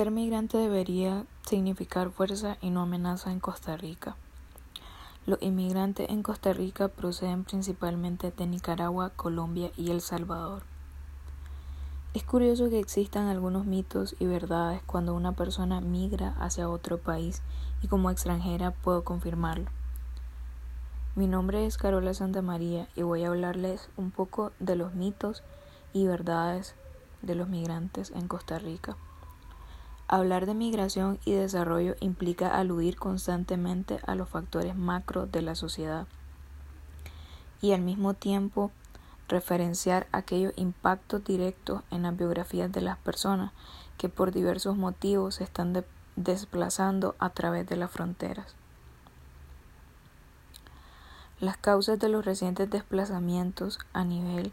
Ser migrante debería significar fuerza y no amenaza en Costa Rica. Los inmigrantes en Costa Rica proceden principalmente de Nicaragua, Colombia y El Salvador. Es curioso que existan algunos mitos y verdades cuando una persona migra hacia otro país y como extranjera puedo confirmarlo. Mi nombre es Carola Santa María y voy a hablarles un poco de los mitos y verdades de los migrantes en Costa Rica. Hablar de migración y desarrollo implica aludir constantemente a los factores macro de la sociedad y al mismo tiempo referenciar aquellos impactos directos en las biografías de las personas que por diversos motivos se están desplazando a través de las fronteras. Las causas de los recientes desplazamientos a nivel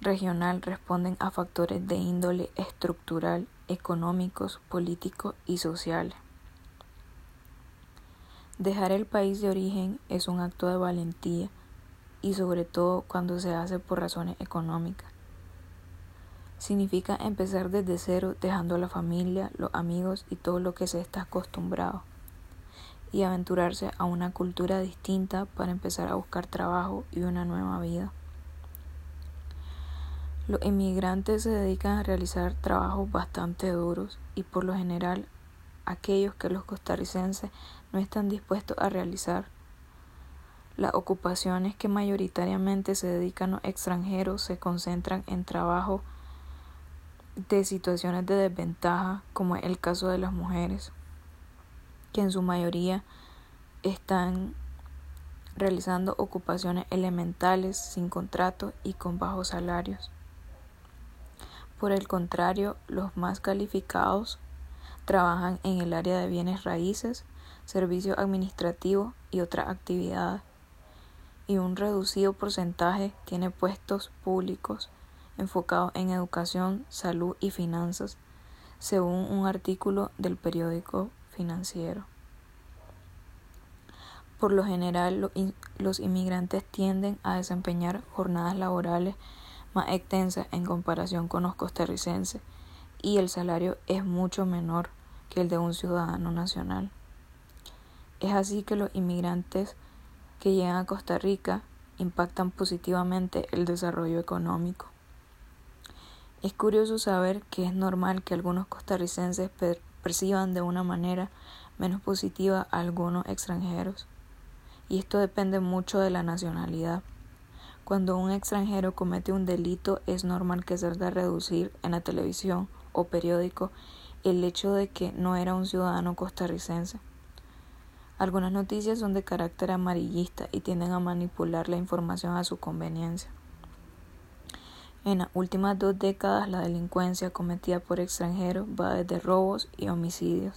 regional responden a factores de índole estructural económicos, políticos y sociales. Dejar el país de origen es un acto de valentía y sobre todo cuando se hace por razones económicas. Significa empezar desde cero dejando a la familia, los amigos y todo lo que se está acostumbrado y aventurarse a una cultura distinta para empezar a buscar trabajo y una nueva vida. Los inmigrantes se dedican a realizar trabajos bastante duros y por lo general aquellos que los costarricenses no están dispuestos a realizar. Las ocupaciones que mayoritariamente se dedican los extranjeros se concentran en trabajo de situaciones de desventaja, como es el caso de las mujeres, que en su mayoría están realizando ocupaciones elementales sin contrato y con bajos salarios. Por el contrario, los más calificados trabajan en el área de bienes raíces, servicios administrativos y otras actividades, y un reducido porcentaje tiene puestos públicos enfocados en educación, salud y finanzas, según un artículo del periódico financiero. Por lo general, los inmigrantes tienden a desempeñar jornadas laborales más extensa en comparación con los costarricenses y el salario es mucho menor que el de un ciudadano nacional. Es así que los inmigrantes que llegan a Costa Rica impactan positivamente el desarrollo económico. Es curioso saber que es normal que algunos costarricenses perciban de una manera menos positiva a algunos extranjeros, y esto depende mucho de la nacionalidad. Cuando un extranjero comete un delito es normal que se haga reducir en la televisión o periódico el hecho de que no era un ciudadano costarricense. Algunas noticias son de carácter amarillista y tienden a manipular la información a su conveniencia. En las últimas dos décadas la delincuencia cometida por extranjeros va desde robos y homicidios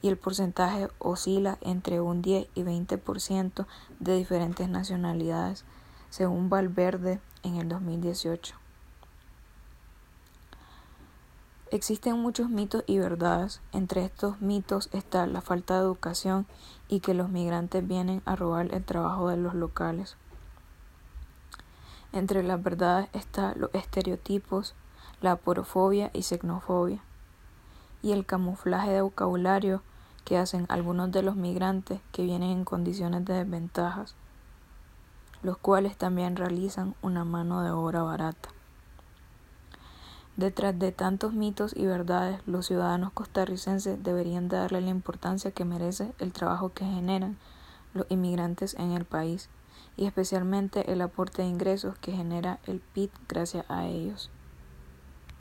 y el porcentaje oscila entre un 10 y 20% de diferentes nacionalidades según Valverde en el 2018. Existen muchos mitos y verdades. Entre estos mitos está la falta de educación y que los migrantes vienen a robar el trabajo de los locales. Entre las verdades están los estereotipos, la porofobia y xenofobia, y el camuflaje de vocabulario que hacen algunos de los migrantes que vienen en condiciones de desventajas los cuales también realizan una mano de obra barata. Detrás de tantos mitos y verdades, los ciudadanos costarricenses deberían darle la importancia que merece el trabajo que generan los inmigrantes en el país y especialmente el aporte de ingresos que genera el PIB gracias a ellos.